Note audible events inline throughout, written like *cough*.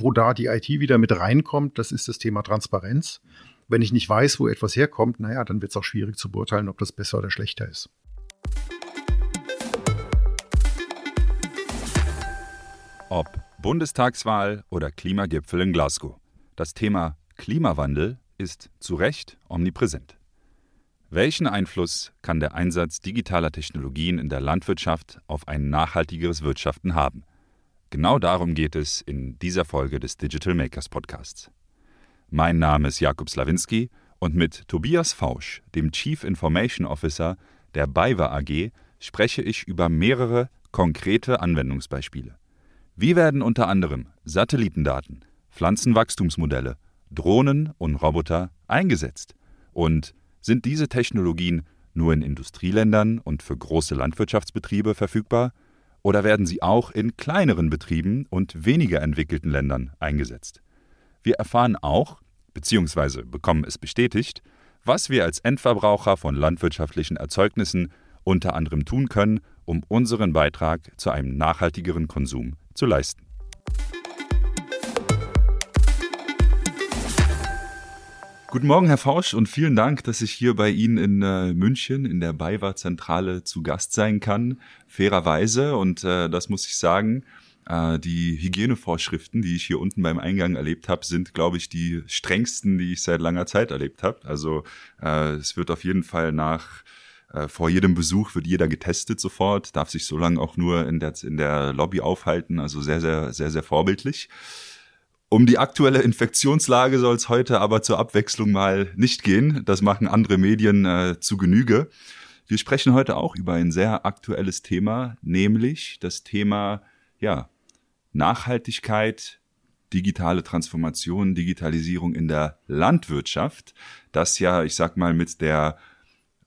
wo da die IT wieder mit reinkommt, das ist das Thema Transparenz. Wenn ich nicht weiß, wo etwas herkommt, naja, dann wird es auch schwierig zu beurteilen, ob das besser oder schlechter ist. Ob Bundestagswahl oder Klimagipfel in Glasgow. Das Thema Klimawandel ist zu Recht omnipräsent. Welchen Einfluss kann der Einsatz digitaler Technologien in der Landwirtschaft auf ein nachhaltigeres Wirtschaften haben? Genau darum geht es in dieser Folge des Digital Makers Podcasts. Mein Name ist Jakub Slawinski und mit Tobias Fausch, dem Chief Information Officer der BayWa AG, spreche ich über mehrere konkrete Anwendungsbeispiele. Wie werden unter anderem Satellitendaten, Pflanzenwachstumsmodelle, Drohnen und Roboter eingesetzt? Und sind diese Technologien nur in Industrieländern und für große Landwirtschaftsbetriebe verfügbar? Oder werden sie auch in kleineren Betrieben und weniger entwickelten Ländern eingesetzt? Wir erfahren auch, bzw. bekommen es bestätigt, was wir als Endverbraucher von landwirtschaftlichen Erzeugnissen unter anderem tun können, um unseren Beitrag zu einem nachhaltigeren Konsum zu leisten. Guten Morgen, Herr Fausch, und vielen Dank, dass ich hier bei Ihnen in äh, München in der BayWa-Zentrale zu Gast sein kann. Fairerweise, und äh, das muss ich sagen, äh, die Hygienevorschriften, die ich hier unten beim Eingang erlebt habe, sind, glaube ich, die strengsten, die ich seit langer Zeit erlebt habe. Also äh, es wird auf jeden Fall nach äh, vor jedem Besuch wird jeder getestet sofort, darf sich so lange auch nur in der, in der Lobby aufhalten, also sehr, sehr, sehr, sehr vorbildlich. Um die aktuelle Infektionslage soll es heute aber zur Abwechslung mal nicht gehen. Das machen andere Medien äh, zu Genüge. Wir sprechen heute auch über ein sehr aktuelles Thema, nämlich das Thema ja, Nachhaltigkeit, digitale Transformation, Digitalisierung in der Landwirtschaft, das ja, ich sag mal, mit der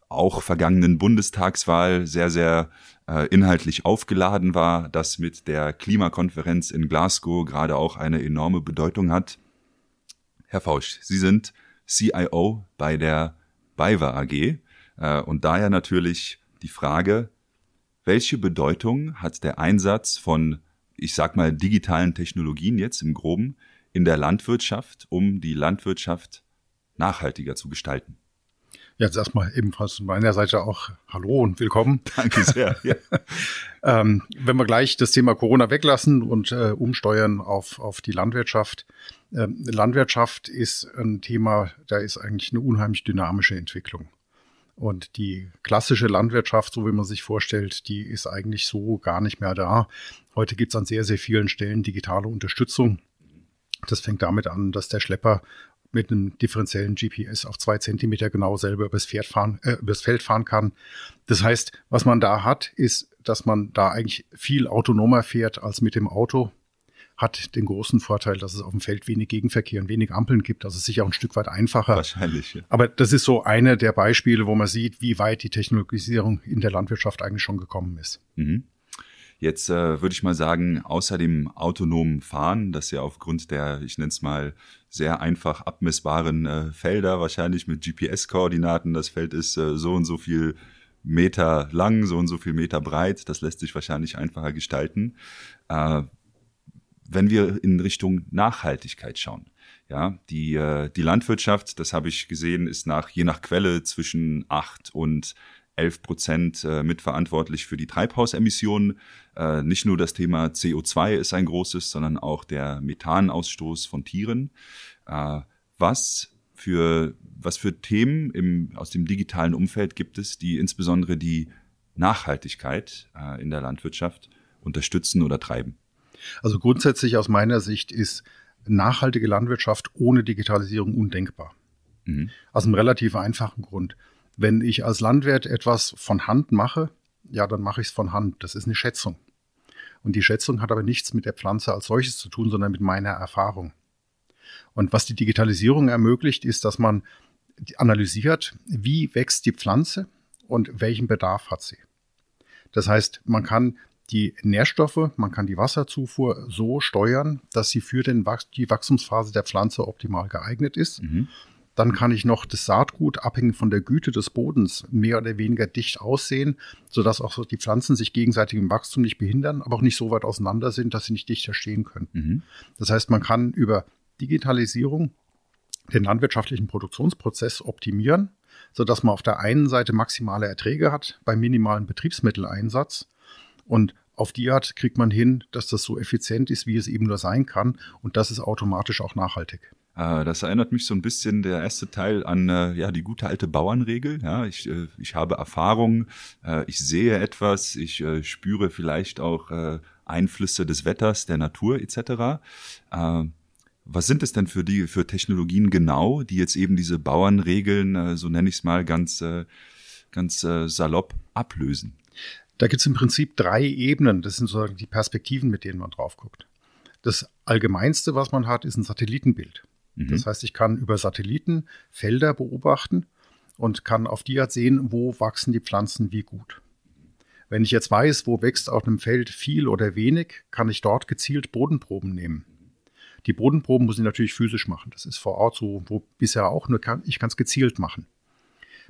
auch vergangenen Bundestagswahl sehr, sehr äh, inhaltlich aufgeladen war, das mit der Klimakonferenz in Glasgow gerade auch eine enorme Bedeutung hat. Herr Fausch, Sie sind CIO bei der BayWa AG äh, und daher natürlich die Frage, welche Bedeutung hat der Einsatz von, ich sag mal, digitalen Technologien jetzt im Groben in der Landwirtschaft, um die Landwirtschaft nachhaltiger zu gestalten? Jetzt erstmal ebenfalls von meiner Seite auch Hallo und willkommen. *laughs* Danke sehr. Ja. *laughs* ähm, wenn wir gleich das Thema Corona weglassen und äh, umsteuern auf, auf die Landwirtschaft. Ähm, Landwirtschaft ist ein Thema, da ist eigentlich eine unheimlich dynamische Entwicklung. Und die klassische Landwirtschaft, so wie man sich vorstellt, die ist eigentlich so gar nicht mehr da. Heute gibt es an sehr, sehr vielen Stellen digitale Unterstützung. Das fängt damit an, dass der Schlepper mit einem differenziellen GPS auf zwei Zentimeter genau selber übers, Pferd fahren, äh, übers Feld fahren kann. Das heißt, was man da hat, ist, dass man da eigentlich viel autonomer fährt als mit dem Auto. Hat den großen Vorteil, dass es auf dem Feld wenig Gegenverkehr und wenig Ampeln gibt. Also sicher auch ein Stück weit einfacher. Wahrscheinlich. Ja. Aber das ist so eine der Beispiele, wo man sieht, wie weit die Technologisierung in der Landwirtschaft eigentlich schon gekommen ist. Mhm. Jetzt äh, würde ich mal sagen, außer dem autonomen Fahren, das ja aufgrund der, ich nenne es mal, sehr einfach abmessbaren äh, Felder, wahrscheinlich mit GPS-Koordinaten, das Feld ist äh, so und so viel Meter lang, so und so viel Meter breit, das lässt sich wahrscheinlich einfacher gestalten. Äh, wenn wir in Richtung Nachhaltigkeit schauen, ja, die, äh, die Landwirtschaft, das habe ich gesehen, ist nach, je nach Quelle zwischen acht und 11 Prozent äh, mitverantwortlich für die Treibhausemissionen. Äh, nicht nur das Thema CO2 ist ein großes, sondern auch der Methanausstoß von Tieren. Äh, was für, was für Themen im, aus dem digitalen Umfeld gibt es, die insbesondere die Nachhaltigkeit in der Landwirtschaft unterstützen oder treiben? Also grundsätzlich aus meiner Sicht ist nachhaltige Landwirtschaft ohne Digitalisierung undenkbar. Mhm. Aus einem relativ einfachen Grund. Wenn ich als Landwirt etwas von Hand mache, ja, dann mache ich es von Hand. Das ist eine Schätzung. Und die Schätzung hat aber nichts mit der Pflanze als solches zu tun, sondern mit meiner Erfahrung. Und was die Digitalisierung ermöglicht, ist, dass man analysiert, wie wächst die Pflanze und welchen Bedarf hat sie. Das heißt, man kann die Nährstoffe, man kann die Wasserzufuhr so steuern, dass sie für den, die Wachstumsphase der Pflanze optimal geeignet ist. Mhm Dann kann ich noch das Saatgut, abhängig von der Güte des Bodens, mehr oder weniger dicht aussehen, sodass auch die Pflanzen sich gegenseitig im Wachstum nicht behindern, aber auch nicht so weit auseinander sind, dass sie nicht dichter stehen können. Mhm. Das heißt, man kann über Digitalisierung den landwirtschaftlichen Produktionsprozess optimieren, sodass man auf der einen Seite maximale Erträge hat beim minimalen Betriebsmitteleinsatz und auf die Art kriegt man hin, dass das so effizient ist, wie es eben nur sein kann und das ist automatisch auch nachhaltig. Äh, das erinnert mich so ein bisschen der erste Teil an äh, ja die gute alte Bauernregel. Ja, ich, äh, ich habe Erfahrung, ich sehe etwas, ich spüre vielleicht auch Einflüsse des Wetters, der Natur etc. Was sind es denn für die für Technologien genau, die jetzt eben diese Bauernregeln, so nenne ich es mal ganz ganz salopp ablösen? Da gibt es im Prinzip drei Ebenen. Das sind sozusagen die Perspektiven, mit denen man drauf guckt. Das Allgemeinste, was man hat, ist ein Satellitenbild. Mhm. Das heißt, ich kann über Satelliten Felder beobachten und kann auf die Art sehen, wo wachsen die Pflanzen wie gut. Wenn ich jetzt weiß, wo wächst auf einem Feld viel oder wenig, kann ich dort gezielt Bodenproben nehmen. Die Bodenproben muss ich natürlich physisch machen. Das ist vor Ort so, wo bisher auch, nur kann, ich kann es gezielt machen.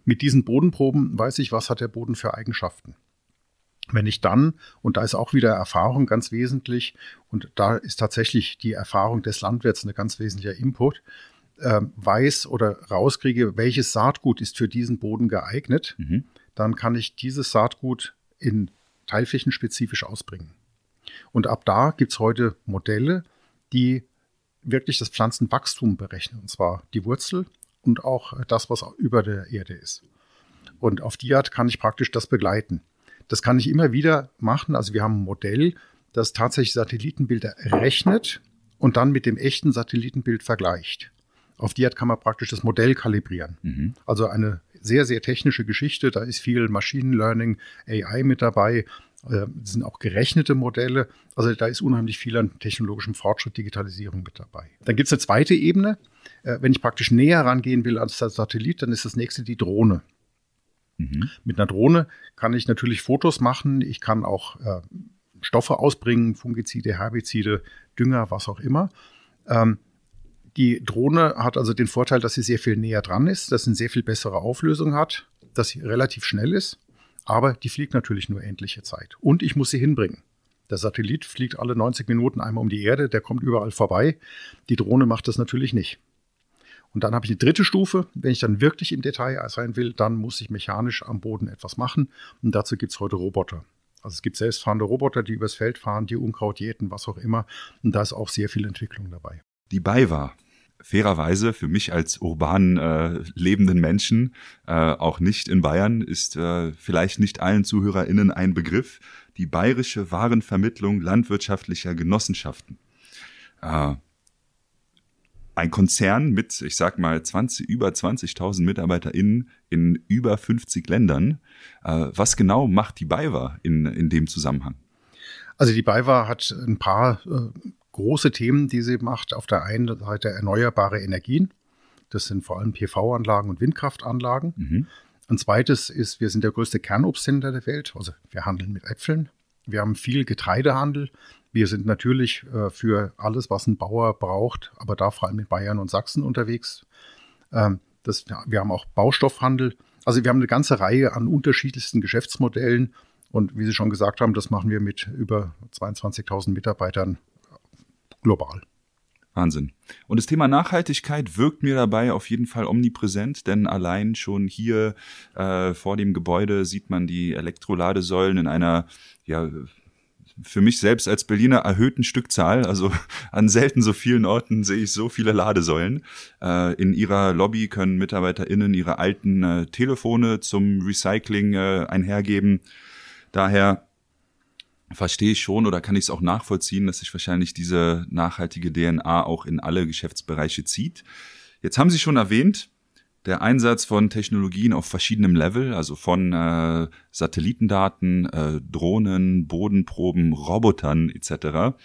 Mit diesen Bodenproben weiß ich, was hat der Boden für Eigenschaften. Wenn ich dann, und da ist auch wieder Erfahrung ganz wesentlich, und da ist tatsächlich die Erfahrung des Landwirts ein ganz wesentlicher Input, äh, weiß oder rauskriege, welches Saatgut ist für diesen Boden geeignet, mhm. dann kann ich dieses Saatgut in Teilflächen spezifisch ausbringen. Und ab da gibt es heute Modelle, die wirklich das Pflanzenwachstum berechnen, und zwar die Wurzel und auch das, was über der Erde ist. Und auf die Art kann ich praktisch das begleiten. Das kann ich immer wieder machen. Also wir haben ein Modell, das tatsächlich Satellitenbilder rechnet und dann mit dem echten Satellitenbild vergleicht. Auf die Art kann man praktisch das Modell kalibrieren. Mhm. Also eine sehr, sehr technische Geschichte. Da ist viel Machine Learning, AI mit dabei. Das äh, sind auch gerechnete Modelle. Also da ist unheimlich viel an technologischem Fortschritt, Digitalisierung mit dabei. Dann gibt es eine zweite Ebene. Äh, wenn ich praktisch näher rangehen will als der Satellit, dann ist das nächste die Drohne. Mhm. Mit einer Drohne kann ich natürlich Fotos machen. Ich kann auch äh, Stoffe ausbringen, Fungizide, Herbizide, Dünger, was auch immer. Ähm, die Drohne hat also den Vorteil, dass sie sehr viel näher dran ist, dass sie eine sehr viel bessere Auflösung hat, dass sie relativ schnell ist, aber die fliegt natürlich nur endliche Zeit. Und ich muss sie hinbringen. Der Satellit fliegt alle 90 Minuten einmal um die Erde, der kommt überall vorbei. Die Drohne macht das natürlich nicht. Und dann habe ich eine dritte Stufe. Wenn ich dann wirklich im Detail sein will, dann muss ich mechanisch am Boden etwas machen. Und dazu gibt es heute Roboter. Also es gibt selbstfahrende Roboter, die übers Feld fahren, die Unkraut jäten, was auch immer. Und da ist auch sehr viel Entwicklung dabei. Die BayWa, fairerweise für mich als urban äh, lebenden Menschen, äh, auch nicht in Bayern, ist äh, vielleicht nicht allen ZuhörerInnen ein Begriff. Die Bayerische Warenvermittlung landwirtschaftlicher Genossenschaften. Ein Konzern mit, ich sag mal, 20, über 20.000 MitarbeiterInnen in über 50 Ländern. Äh, was genau macht die BayWa in, in dem Zusammenhang? Also die BayWa hat ein paar äh, große Themen, die sie macht. Auf der einen Seite erneuerbare Energien. Das sind vor allem PV-Anlagen und Windkraftanlagen. Mhm. Ein zweites ist, wir sind der größte Kernobsthändler der Welt. Also wir handeln mit Äpfeln. Wir haben viel Getreidehandel. Wir sind natürlich äh, für alles, was ein Bauer braucht, aber da vor allem in Bayern und Sachsen unterwegs. Ähm, das, wir haben auch Baustoffhandel. Also wir haben eine ganze Reihe an unterschiedlichsten Geschäftsmodellen. Und wie Sie schon gesagt haben, das machen wir mit über 22.000 Mitarbeitern global. Wahnsinn. Und das Thema Nachhaltigkeit wirkt mir dabei auf jeden Fall omnipräsent, denn allein schon hier äh, vor dem Gebäude sieht man die Elektroladesäulen in einer ja, für mich selbst als Berliner erhöhten Stückzahl. Also *laughs* an selten so vielen Orten sehe ich so viele Ladesäulen. Äh, in ihrer Lobby können MitarbeiterInnen ihre alten äh, Telefone zum Recycling äh, einhergeben. Daher verstehe ich schon oder kann ich es auch nachvollziehen, dass sich wahrscheinlich diese nachhaltige DNA auch in alle Geschäftsbereiche zieht. Jetzt haben Sie schon erwähnt, der Einsatz von Technologien auf verschiedenem Level, also von äh, Satellitendaten, äh, Drohnen, Bodenproben, Robotern etc.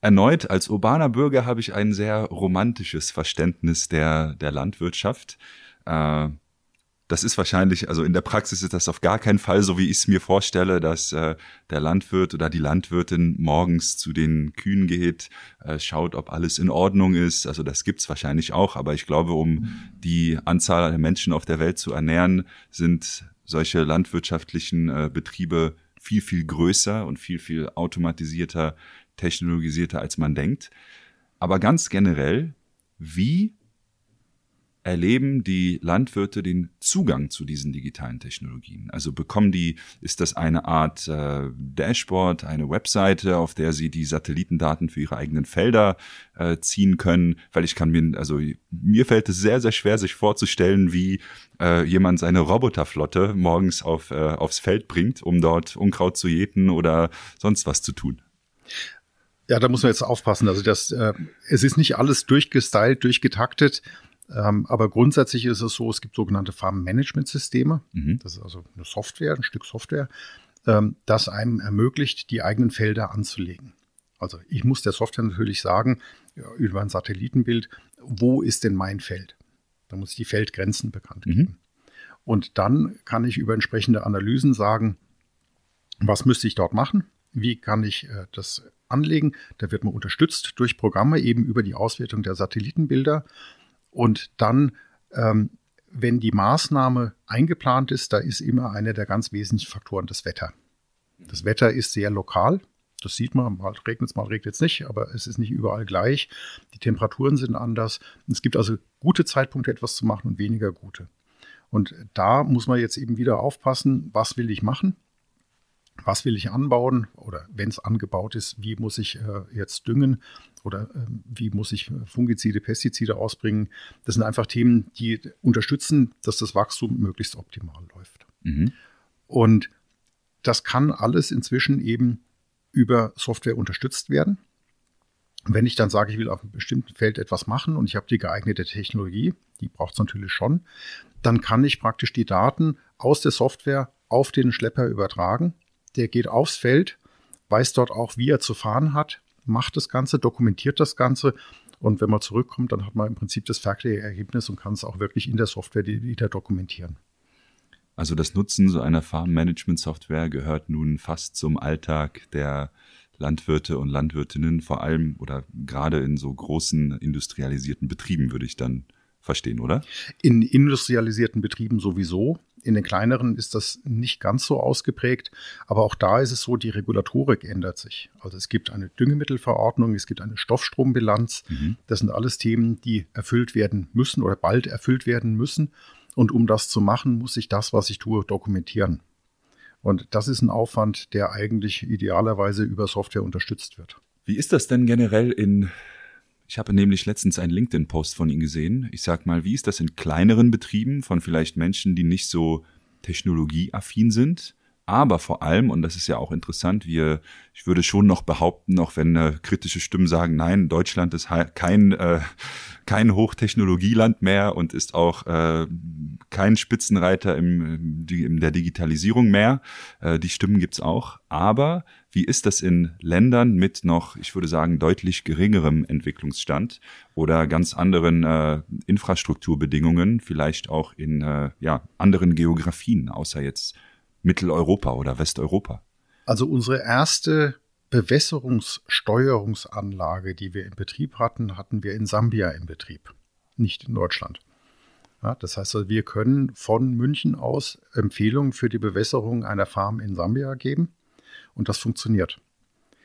Erneut als urbaner Bürger habe ich ein sehr romantisches Verständnis der, der Landwirtschaft. Äh, das ist wahrscheinlich, also in der Praxis ist das auf gar keinen Fall so, wie ich es mir vorstelle, dass äh, der Landwirt oder die Landwirtin morgens zu den Kühen geht, äh, schaut, ob alles in Ordnung ist. Also das gibt's wahrscheinlich auch, aber ich glaube, um die Anzahl der Menschen auf der Welt zu ernähren, sind solche landwirtschaftlichen äh, Betriebe viel, viel größer und viel, viel automatisierter, technologisierter, als man denkt. Aber ganz generell, wie erleben die Landwirte den Zugang zu diesen digitalen Technologien? Also bekommen die, ist das eine Art äh, Dashboard, eine Webseite, auf der sie die Satellitendaten für ihre eigenen Felder äh, ziehen können? Weil ich kann mir, also mir fällt es sehr, sehr schwer, sich vorzustellen, wie äh, jemand seine Roboterflotte morgens auf, äh, aufs Feld bringt, um dort Unkraut zu jäten oder sonst was zu tun. Ja, da muss man jetzt aufpassen. Also das, äh, es ist nicht alles durchgestylt, durchgetaktet. Ähm, aber grundsätzlich ist es so, es gibt sogenannte Farm-Management-Systeme. Mhm. Das ist also eine Software, ein Stück Software, ähm, das einem ermöglicht, die eigenen Felder anzulegen. Also ich muss der Software natürlich sagen, über ein Satellitenbild, wo ist denn mein Feld? Da muss ich die Feldgrenzen bekannt mhm. geben. Mhm. Und dann kann ich über entsprechende Analysen sagen, was müsste ich dort machen? Wie kann ich äh, das anlegen? Da wird man unterstützt durch Programme eben über die Auswertung der Satellitenbilder. Und dann, ähm, wenn die Maßnahme eingeplant ist, da ist immer einer der ganz wesentlichen Faktoren das Wetter. Das Wetter ist sehr lokal. Das sieht man, mal regnet es, mal regnet es nicht, aber es ist nicht überall gleich. Die Temperaturen sind anders. Es gibt also gute Zeitpunkte, etwas zu machen und weniger gute. Und da muss man jetzt eben wieder aufpassen, was will ich machen? was will ich anbauen oder wenn es angebaut ist, wie muss ich äh, jetzt düngen oder äh, wie muss ich Fungizide, Pestizide ausbringen. Das sind einfach Themen, die unterstützen, dass das Wachstum möglichst optimal läuft. Mhm. Und das kann alles inzwischen eben über Software unterstützt werden. Wenn ich dann sage, ich will auf einem bestimmten Feld etwas machen und ich habe die geeignete Technologie, die braucht es natürlich schon, dann kann ich praktisch die Daten aus der Software auf den Schlepper übertragen der geht aufs Feld, weiß dort auch, wie er zu fahren hat, macht das Ganze, dokumentiert das Ganze. Und wenn man zurückkommt, dann hat man im Prinzip das fertige Ergebnis und kann es auch wirklich in der Software wieder dokumentieren. Also das Nutzen so einer Farm-Management-Software gehört nun fast zum Alltag der Landwirte und Landwirtinnen, vor allem oder gerade in so großen industrialisierten Betrieben, würde ich dann verstehen, oder? In industrialisierten Betrieben sowieso. In den kleineren ist das nicht ganz so ausgeprägt, aber auch da ist es so, die Regulatorik ändert sich. Also es gibt eine Düngemittelverordnung, es gibt eine Stoffstrombilanz. Mhm. Das sind alles Themen, die erfüllt werden müssen oder bald erfüllt werden müssen. Und um das zu machen, muss ich das, was ich tue, dokumentieren. Und das ist ein Aufwand, der eigentlich idealerweise über Software unterstützt wird. Wie ist das denn generell in ich habe nämlich letztens einen LinkedIn-Post von Ihnen gesehen. Ich sag mal, wie ist das in kleineren Betrieben von vielleicht Menschen, die nicht so technologieaffin sind? Aber vor allem, und das ist ja auch interessant, wir, ich würde schon noch behaupten, auch wenn äh, kritische Stimmen sagen, nein, Deutschland ist kein, äh, kein Hochtechnologieland mehr und ist auch äh, kein Spitzenreiter im, in der Digitalisierung mehr. Äh, die Stimmen gibt's auch. Aber wie ist das in Ländern mit noch, ich würde sagen, deutlich geringerem Entwicklungsstand oder ganz anderen äh, Infrastrukturbedingungen, vielleicht auch in äh, ja, anderen Geografien, außer jetzt Mitteleuropa oder Westeuropa? Also unsere erste Bewässerungssteuerungsanlage, die wir in Betrieb hatten, hatten wir in Sambia in Betrieb, nicht in Deutschland. Ja, das heißt, wir können von München aus Empfehlungen für die Bewässerung einer Farm in Sambia geben und das funktioniert.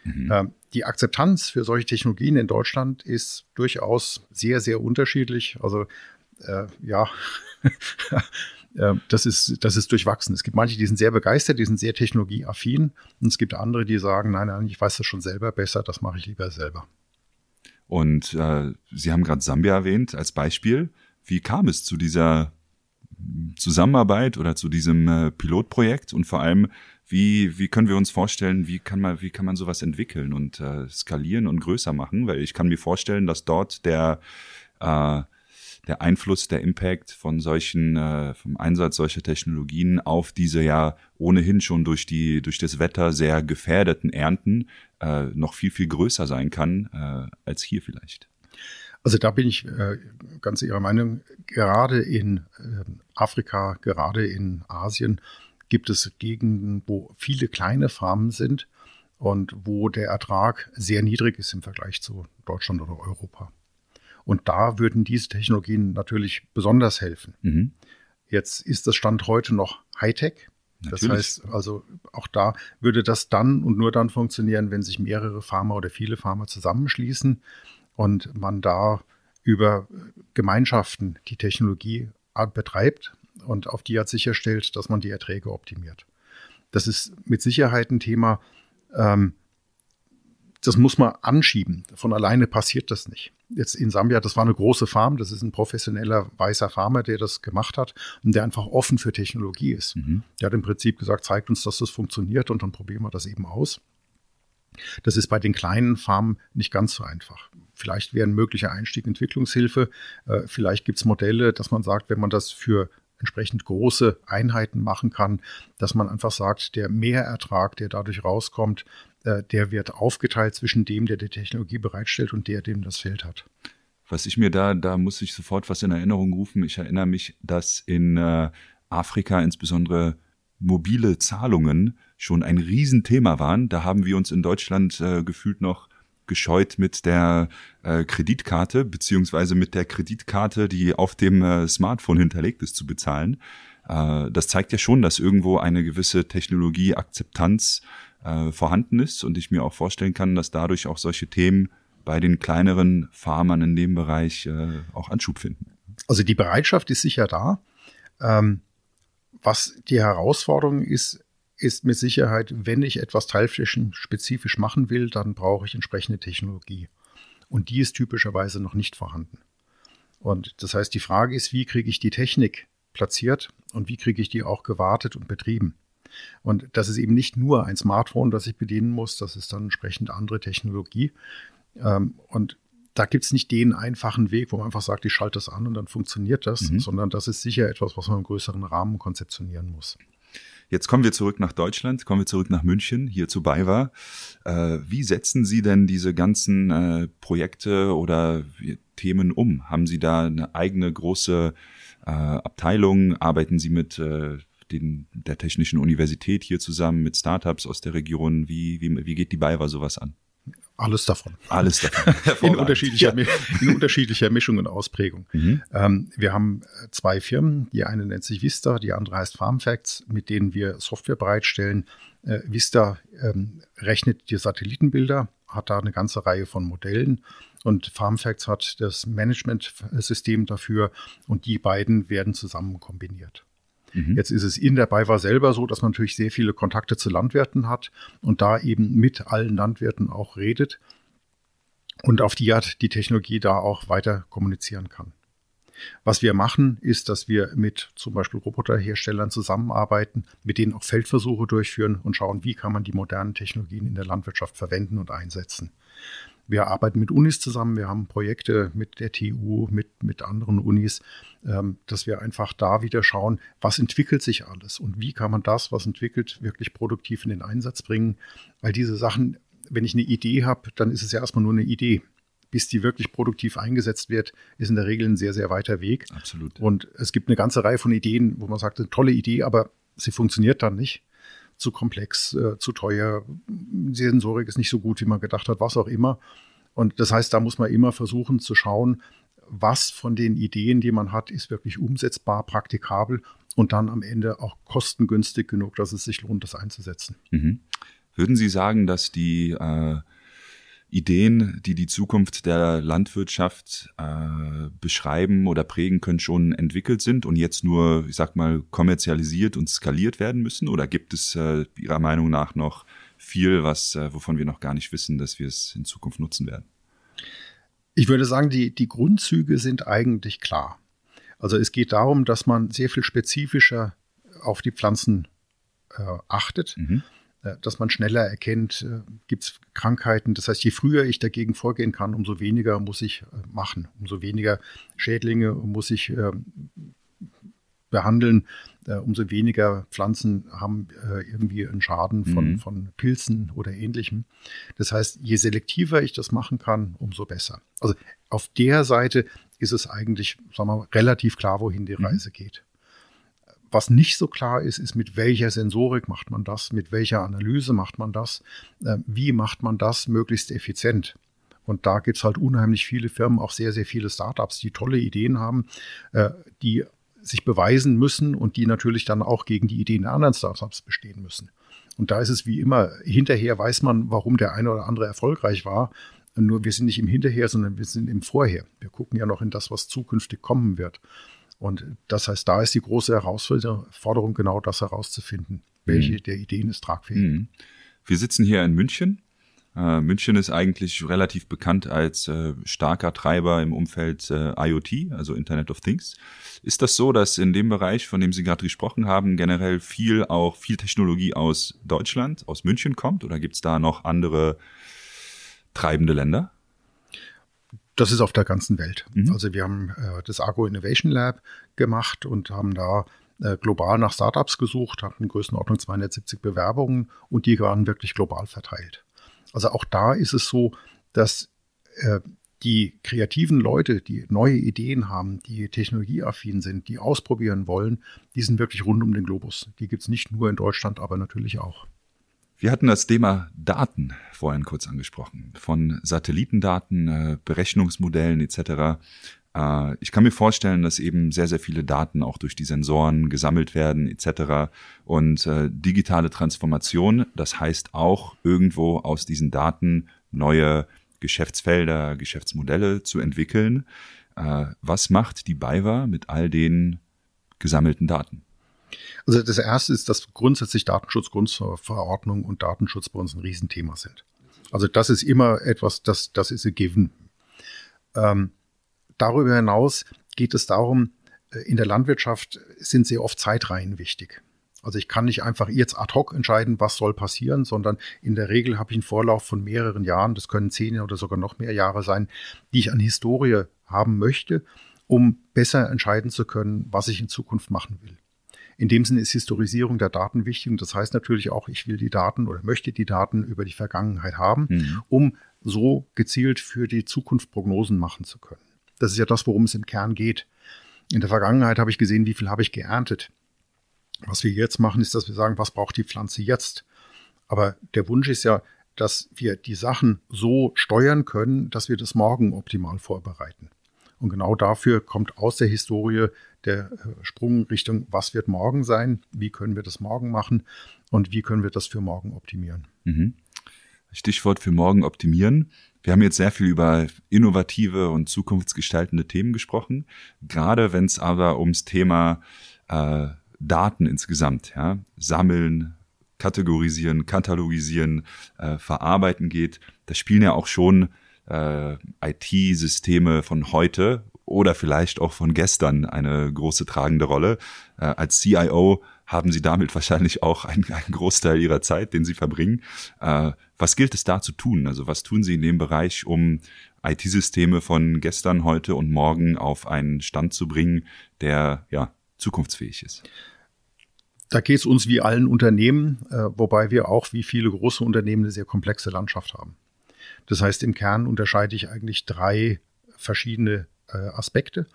Mhm. Ähm, die Akzeptanz für solche Technologien in Deutschland ist durchaus sehr, sehr unterschiedlich. Also äh, ja, *laughs* äh, das, ist, das ist durchwachsen. Es gibt manche, die sind sehr begeistert, die sind sehr technologieaffin und es gibt andere, die sagen, nein, nein, ich weiß das schon selber besser, das mache ich lieber selber. Und äh, Sie haben gerade Sambia erwähnt als Beispiel. Wie kam es zu dieser Zusammenarbeit oder zu diesem äh, Pilotprojekt und vor allem, wie, wie können wir uns vorstellen, wie kann man, wie kann man sowas entwickeln und äh, skalieren und größer machen? Weil ich kann mir vorstellen, dass dort der, äh, der Einfluss, der Impact von solchen, äh, vom Einsatz solcher Technologien auf diese ja ohnehin schon durch die, durch das Wetter sehr gefährdeten Ernten äh, noch viel, viel größer sein kann äh, als hier vielleicht. Also da bin ich äh, ganz Ihrer Meinung. Gerade in äh, Afrika, gerade in Asien gibt es Gegenden, wo viele kleine Farmen sind und wo der Ertrag sehr niedrig ist im Vergleich zu Deutschland oder Europa. Und da würden diese Technologien natürlich besonders helfen. Mhm. Jetzt ist das Stand heute noch Hightech. Das heißt also, auch da würde das dann und nur dann funktionieren, wenn sich mehrere Farmer oder viele Farmer zusammenschließen und man da über Gemeinschaften die Technologie betreibt und auf die Art sicherstellt, dass man die Erträge optimiert. Das ist mit Sicherheit ein Thema, ähm, das muss man anschieben. Von alleine passiert das nicht. Jetzt in Sambia, das war eine große Farm, das ist ein professioneller weißer Farmer, der das gemacht hat und der einfach offen für Technologie ist. Mhm. Der hat im Prinzip gesagt, zeigt uns, dass das funktioniert und dann probieren wir das eben aus. Das ist bei den kleinen Farmen nicht ganz so einfach. Vielleicht wäre ein möglicher Einstieg Entwicklungshilfe. Äh, vielleicht gibt es Modelle, dass man sagt, wenn man das für entsprechend große Einheiten machen kann, dass man einfach sagt, der Mehrertrag, der dadurch rauskommt, äh, der wird aufgeteilt zwischen dem, der die Technologie bereitstellt und der, dem das Feld hat. Was ich mir da, da muss ich sofort was in Erinnerung rufen. Ich erinnere mich, dass in äh, Afrika insbesondere mobile Zahlungen schon ein Riesenthema waren. Da haben wir uns in Deutschland äh, gefühlt noch gescheut mit der äh, Kreditkarte beziehungsweise mit der Kreditkarte, die auf dem äh, Smartphone hinterlegt ist, zu bezahlen. Äh, das zeigt ja schon, dass irgendwo eine gewisse Technologieakzeptanz äh, vorhanden ist und ich mir auch vorstellen kann, dass dadurch auch solche Themen bei den kleineren Farmern in dem Bereich äh, auch Anschub finden. Also die Bereitschaft ist sicher da. Ähm, was die Herausforderung ist, ist mit Sicherheit, wenn ich etwas teilflächenspezifisch machen will, dann brauche ich entsprechende Technologie. Und die ist typischerweise noch nicht vorhanden. Und das heißt, die Frage ist, wie kriege ich die Technik platziert und wie kriege ich die auch gewartet und betrieben? Und das ist eben nicht nur ein Smartphone, das ich bedienen muss, das ist dann entsprechend andere Technologie. Ähm, und da gibt es nicht den einfachen Weg, wo man einfach sagt, ich schalte das an und dann funktioniert das, mhm. sondern das ist sicher etwas, was man im größeren Rahmen konzeptionieren muss. Jetzt kommen wir zurück nach Deutschland, kommen wir zurück nach München, hier zu BayWa. Äh, wie setzen Sie denn diese ganzen äh, Projekte oder Themen um? Haben Sie da eine eigene große äh, Abteilung? Arbeiten Sie mit äh, den, der Technischen Universität hier zusammen, mit Startups aus der Region? Wie, wie, wie geht die BayWa sowas an? Alles davon. Alles *laughs* davon. in, unterschiedlicher, ja. in unterschiedlicher Mischung und Ausprägung. Mhm. Ähm, wir haben äh, zwei Firmen. Die eine nennt sich Vista, die andere heißt FarmFacts, mit denen wir Software bereitstellen. Äh, Vista ähm, rechnet die Satellitenbilder, hat da eine ganze Reihe von Modellen und FarmFacts hat das Management-System dafür und die beiden werden zusammen kombiniert. Mhm. Jetzt ist es in der BayWa selber so, dass man natürlich sehr viele Kontakte zu Landwirten hat und da eben mit allen Landwirten auch redet und auf die Art die Technologie da auch weiter kommunizieren kann. Was wir machen, ist, dass wir mit zum Beispiel Roboterherstellern zusammenarbeiten, mit denen auch Feldversuche durchführen und schauen, wie kann man die modernen Technologien in der Landwirtschaft verwenden und einsetzen. Wir arbeiten mit Unis zusammen, wir haben Projekte mit der TU, mit, mit anderen Unis, ähm, dass wir einfach da wieder schauen, was entwickelt sich alles und wie kann man das, was entwickelt, wirklich produktiv in den Einsatz bringen. Weil diese Sachen, wenn ich eine Idee habe, dann ist es ja erstmal nur eine Idee. Bis die wirklich produktiv eingesetzt wird, ist in der Regel ein sehr, sehr weiter Weg. Absolut. Und es gibt eine ganze Reihe von Ideen, wo man sagt, eine tolle Idee, aber sie funktioniert dann nicht zu komplex, äh, zu teuer, die Sensorik ist nicht so gut, wie man gedacht hat, was auch immer. Und das heißt, da muss man immer versuchen zu schauen, was von den Ideen, die man hat, ist wirklich umsetzbar, praktikabel und dann am Ende auch kostengünstig genug, dass es sich lohnt, das einzusetzen. Mhm. Würden Sie sagen, dass die äh, Ideen, die die Zukunft der Landwirtschaft äh, beschreiben oder prägen können, schon entwickelt sind und jetzt nur, ich sag mal, kommerzialisiert und skaliert werden müssen? Oder gibt es äh, Ihrer Meinung nach noch viel, was, äh, wovon wir noch gar nicht wissen, dass wir es in Zukunft nutzen werden? Ich würde sagen, die, die Grundzüge sind eigentlich klar. Also es geht darum, dass man sehr viel spezifischer auf die Pflanzen äh, achtet. Mhm dass man schneller erkennt, äh, gibt es Krankheiten. Das heißt, je früher ich dagegen vorgehen kann, umso weniger muss ich äh, machen, umso weniger Schädlinge muss ich behandeln äh, umso weniger Pflanzen haben äh, irgendwie einen Schaden von, mhm. von Pilzen oder ähnlichem. Das heißt, je selektiver ich das machen kann, umso besser. Also auf der Seite ist es eigentlich, sagen wir mal, relativ klar, wohin die mhm. Reise mhm. geht. Was nicht so klar ist, ist, mit welcher Sensorik macht man das, mit welcher Analyse macht man das, äh, wie macht man das möglichst effizient. Und da gibt es halt unheimlich viele Firmen, auch sehr, sehr viele Startups, die tolle Ideen haben, äh, die sich beweisen müssen und die natürlich dann auch gegen die Ideen der anderen Startups bestehen müssen. Und da ist es wie immer, hinterher weiß man, warum der eine oder andere erfolgreich war. Nur wir sind nicht im Hinterher, sondern wir sind im Vorher. Wir gucken ja noch in das, was zukünftig kommen wird. Und das heißt, da ist die große Herausforderung, genau das herauszufinden. Welche mhm. der Ideen ist tragfähig? Mhm. Wir sitzen hier in München äh, München ist eigentlich relativ bekannt als äh, starker Treiber im Umfeld äh, IoT, also Internet of Things. Ist das so, dass in dem Bereich, von dem Sie gerade gesprochen haben, generell viel auch viel Technologie aus Deutschland, aus München kommt? Oder gibt es da noch andere treibende Länder? Das ist auf der ganzen Welt. Mhm. Also wir haben äh, das Argo Innovation Lab gemacht und haben da äh, global nach Startups gesucht, hatten in Größenordnung 270 Bewerbungen und die waren wirklich global verteilt. Also auch da ist es so, dass äh, die kreativen Leute, die neue Ideen haben, die technologieaffin sind, die ausprobieren wollen, die sind wirklich rund um den Globus. Die gibt es nicht nur in Deutschland, aber natürlich auch. Wir hatten das Thema Daten vorhin kurz angesprochen, von Satellitendaten, äh, Berechnungsmodellen etc. Äh, ich kann mir vorstellen, dass eben sehr, sehr viele Daten auch durch die Sensoren gesammelt werden etc. Und äh, digitale Transformation, das heißt auch irgendwo aus diesen Daten neue Geschäftsfelder, Geschäftsmodelle zu entwickeln. Was macht die BayWa mit all den gesammelten Daten? Also das erste ist, dass grundsätzlich Datenschutzgrundverordnung und Datenschutz bei uns ein Riesenthema sind. Also das ist immer etwas, das, das ist a given. Ähm, Darüber hinaus geht es darum, äh, in der Landwirtschaft sind sehr oft Zeitreihen wichtig. Also ich kann nicht einfach jetzt ad hoc entscheiden, was soll passieren, sondern in der Regel habe ich einen Vorlauf von mehreren Jahren, das können zehn oder sogar noch mehr Jahre sein, die ich an Historie haben möchte, um besser entscheiden zu können, was ich in Zukunft machen will. In dem Sinne ist Historisierung der Daten wichtig und das heißt natürlich auch, ich will die Daten oder möchte die Daten über die Vergangenheit haben, mhm. um so gezielt für die Zukunft Prognosen machen zu können. Das ist ja das, worum es im Kern geht. In der Vergangenheit habe ich gesehen, wie viel habe ich geerntet. Was wir jetzt machen, ist, dass wir sagen, was braucht die Pflanze jetzt? Aber der Wunsch ist ja, dass wir die Sachen so steuern können, dass wir das morgen optimal vorbereiten. Und genau dafür kommt aus der Historie der äh, Sprung Richtung, was wird morgen sein, wie können wir das morgen machen und wie können wir das für morgen optimieren. Mhm. Stichwort für morgen optimieren. Wir haben jetzt sehr viel über innovative und zukunftsgestaltende Themen gesprochen, gerade wenn es aber ums Thema äh, Daten insgesamt, ja, sammeln, kategorisieren, katalogisieren, äh, verarbeiten geht. Da spielen ja auch schon äh, IT-Systeme von heute oder vielleicht auch von gestern eine große tragende Rolle. Äh, als CIO haben Sie damit *laughs* wahrscheinlich auch einen, einen Großteil Ihrer Zeit, den Sie verbringen. Äh, was gilt es da zu tun? Also was tun Sie in dem Bereich, um IT-Systeme von gestern, heute und morgen auf einen Stand zu bringen, der ja zukunftsfähig ist? Da geht es uns wie allen Unternehmen, äh, wobei wir auch wie viele große Unternehmen eine sehr komplexe Landschaft haben. Das heißt, im Kern unterscheide ich eigentlich drei verschiedene äh, Aspekte.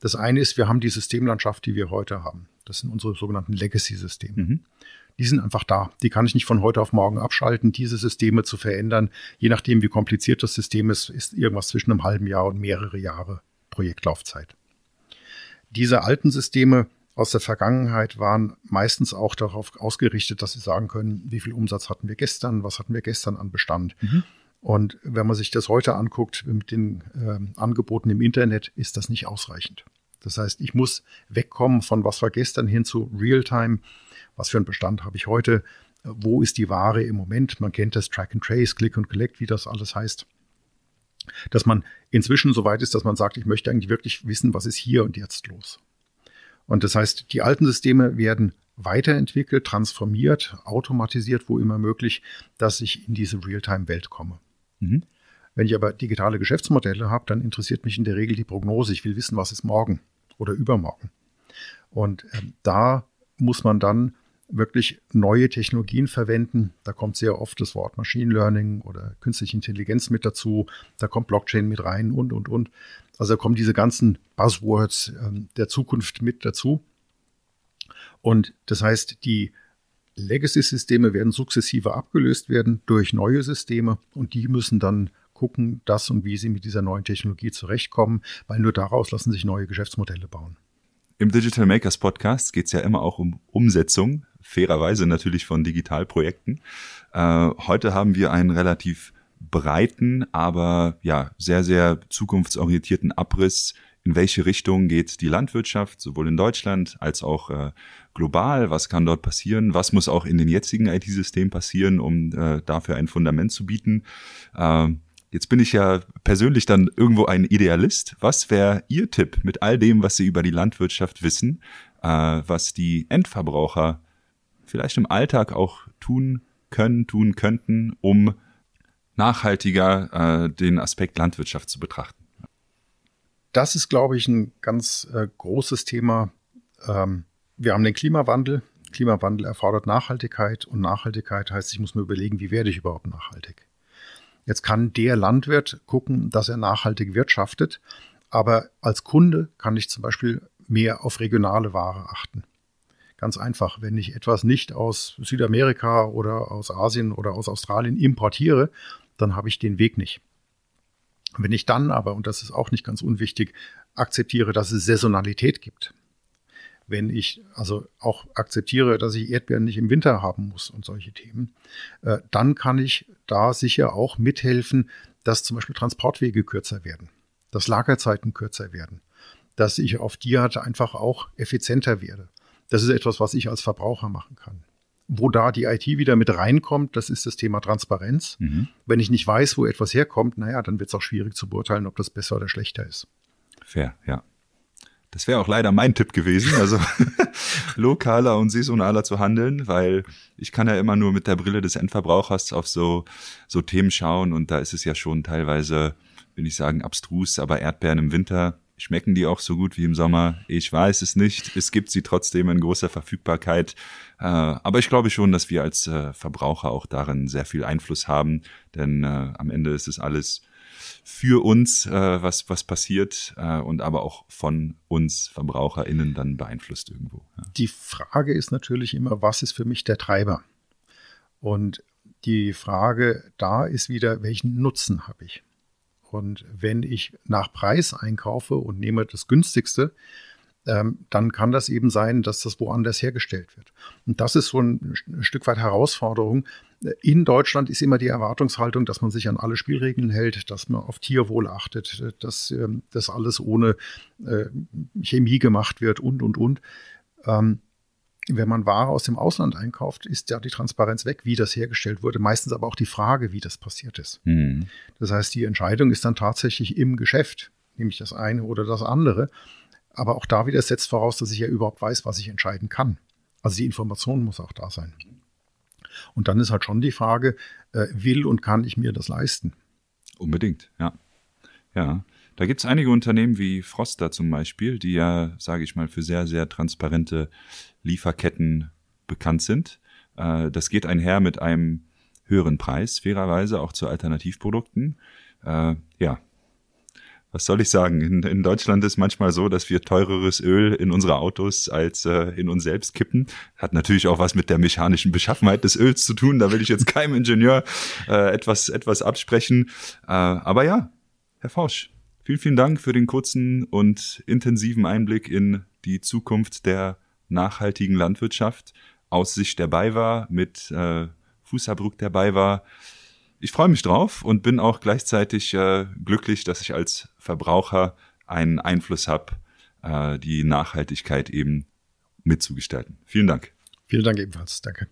Das eine ist, wir haben die Systemlandschaft, die wir heute haben. Das sind unsere sogenannten Legacy-Systeme. Mhm. Die sind einfach da. Die kann ich nicht von heute auf morgen abschalten. Diese Systeme zu verändern, je nachdem, wie kompliziert das System ist, ist irgendwas zwischen einem halben Jahr und mehrere Jahre Projektlaufzeit. Diese alten Systeme aus der Vergangenheit waren meistens auch darauf ausgerichtet, dass sie sagen können, wie viel Umsatz hatten wir gestern, was hatten wir gestern an Bestand. Mhm. Und wenn man sich das heute anguckt mit den äh, Angeboten im Internet, ist das nicht ausreichend. Das heißt, ich muss wegkommen von was war gestern hin zu Realtime. Was für einen Bestand habe ich heute? Wo ist die Ware im Moment? Man kennt das Track and Trace, Click and Collect, wie das alles heißt. Dass man inzwischen so weit ist, dass man sagt, ich möchte eigentlich wirklich wissen, was ist hier und jetzt los. Und das heißt, die alten Systeme werden weiterentwickelt, transformiert, automatisiert, wo immer möglich, dass ich in diese Realtime-Welt komme. Mhm. Wenn ich aber digitale Geschäftsmodelle habe, dann interessiert mich in der Regel die Prognose. Ich will wissen, was ist morgen oder übermorgen. Und ähm, da muss man dann wirklich neue Technologien verwenden. Da kommt sehr oft das Wort Machine Learning oder künstliche Intelligenz mit dazu. Da kommt Blockchain mit rein und, und, und. Also da kommen diese ganzen Buzzwords ähm, der Zukunft mit dazu. Und das heißt, die Legacy-Systeme werden sukzessive abgelöst werden durch neue Systeme und die müssen dann gucken, dass und wie sie mit dieser neuen Technologie zurechtkommen, weil nur daraus lassen sich neue Geschäftsmodelle bauen. Im Digital Makers Podcast geht es ja immer auch um Umsetzung, fairerweise natürlich von Digitalprojekten. Äh, heute haben wir einen relativ breiten, aber ja, sehr, sehr zukunftsorientierten Abriss in welche Richtung geht die Landwirtschaft, sowohl in Deutschland als auch äh, global, was kann dort passieren, was muss auch in den jetzigen IT-Systemen passieren, um äh, dafür ein Fundament zu bieten. Äh, jetzt bin ich ja persönlich dann irgendwo ein Idealist. Was wäre Ihr Tipp mit all dem, was Sie über die Landwirtschaft wissen, äh, was die Endverbraucher vielleicht im Alltag auch tun können, tun könnten, um nachhaltiger äh, den Aspekt Landwirtschaft zu betrachten? Das ist, glaube ich, ein ganz äh, großes Thema. Ähm, wir haben den Klimawandel. Klimawandel erfordert Nachhaltigkeit und Nachhaltigkeit heißt, ich muss mir überlegen, wie werde ich überhaupt nachhaltig. Jetzt kann der Landwirt gucken, dass er nachhaltig wirtschaftet, aber als Kunde kann ich zum Beispiel mehr auf regionale Ware achten. Ganz einfach, wenn ich etwas nicht aus Südamerika oder aus Asien oder aus Australien importiere, dann habe ich den Weg nicht. Wenn ich dann aber, und das ist auch nicht ganz unwichtig, akzeptiere, dass es Saisonalität gibt, wenn ich also auch akzeptiere, dass ich Erdbeeren nicht im Winter haben muss und solche Themen, äh, dann kann ich da sicher auch mithelfen, dass zum Beispiel Transportwege kürzer werden, dass Lagerzeiten kürzer werden, dass ich auf die Art einfach auch effizienter werde. Das ist etwas, was ich als Verbraucher machen kann. Wo da die IT wieder mit reinkommt, das ist das Thema Transparenz. Mhm. Wenn ich nicht weiß, wo etwas herkommt, naja, dann wird es auch schwierig zu beurteilen, ob das besser oder schlechter ist. Fair, ja. Das wäre auch leider mein Tipp gewesen, also *laughs* lokaler und saisonaler zu handeln, weil ich kann ja immer nur mit der Brille des Endverbrauchers auf so, so Themen schauen und da ist es ja schon teilweise, will ich sagen, abstrus, aber Erdbeeren im Winter, Schmecken die auch so gut wie im Sommer? Ich weiß es nicht. Es gibt sie trotzdem in großer Verfügbarkeit. Äh, aber ich glaube schon, dass wir als äh, Verbraucher auch darin sehr viel Einfluss haben, denn äh, am Ende ist es alles für uns, was, was passiert und aber auch von uns VerbraucherInnen dann beeinflusst irgendwo. Die Frage ist natürlich immer, was ist für mich der Treiber? Und die Frage da ist wieder, welchen Nutzen habe ich? Und wenn ich nach Preis einkaufe und nehme das günstigste, ähm, dann kann das eben sein, dass das woanders hergestellt wird. Und das ist so ein, ein, Stück weit Herausforderung. In Deutschland ist immer die Erwartungshaltung, dass man sich an alle Spielregeln hält, dass man auf Tierwohl achtet, dass ähm, das alles ohne äh, Chemie gemacht wird und, und, und. Ähm, wenn man Ware aus dem Ausland einkauft, ist ja die Transparenz weg, wie das hergestellt wurde. Meistens aber auch die Frage, wie das passiert ist. Mhm. Das heißt, die Entscheidung ist dann tatsächlich im Geschäft, nämlich das eine oder das andere. Aber auch da wieder setzt voraus, dass ich ja überhaupt weiß, was ich entscheiden kann. Also die Information muss auch da sein. Und dann ist halt schon die Frage, äh, will und kann ich mir das leisten? Unbedingt, ja. Ja. Da gibt es einige Unternehmen wie Froster zum Beispiel, die ja, sage ich mal, für sehr, sehr transparente Lieferketten bekannt sind. Äh, das geht einher mit einem höheren Preis, fairerweise auch zu Alternativprodukten. Äh, ja, was soll ich sagen? In, in, Deutschland ist manchmal so, dass wir teureres Öl in unsere Autos als äh, in uns selbst kippen. Hat natürlich auch was mit der mechanischen Beschaffenheit des Öls zu tun. Da will ich jetzt keinem Ingenieur äh, etwas, etwas absprechen. Äh, aber ja, Herr Forsch, vielen, vielen Dank für den kurzen und intensiven Einblick in die Zukunft der nachhaltigen Landwirtschaft aus Sicht der BayWa mit äh, Fußabdruck der BayWa. Ich freue mich drauf und bin auch gleichzeitig äh, glücklich, dass ich als Verbraucher einen Einfluss habe, äh, die Nachhaltigkeit eben mitzugestalten. Vielen Dank. Vielen Dank ebenfalls. Danke.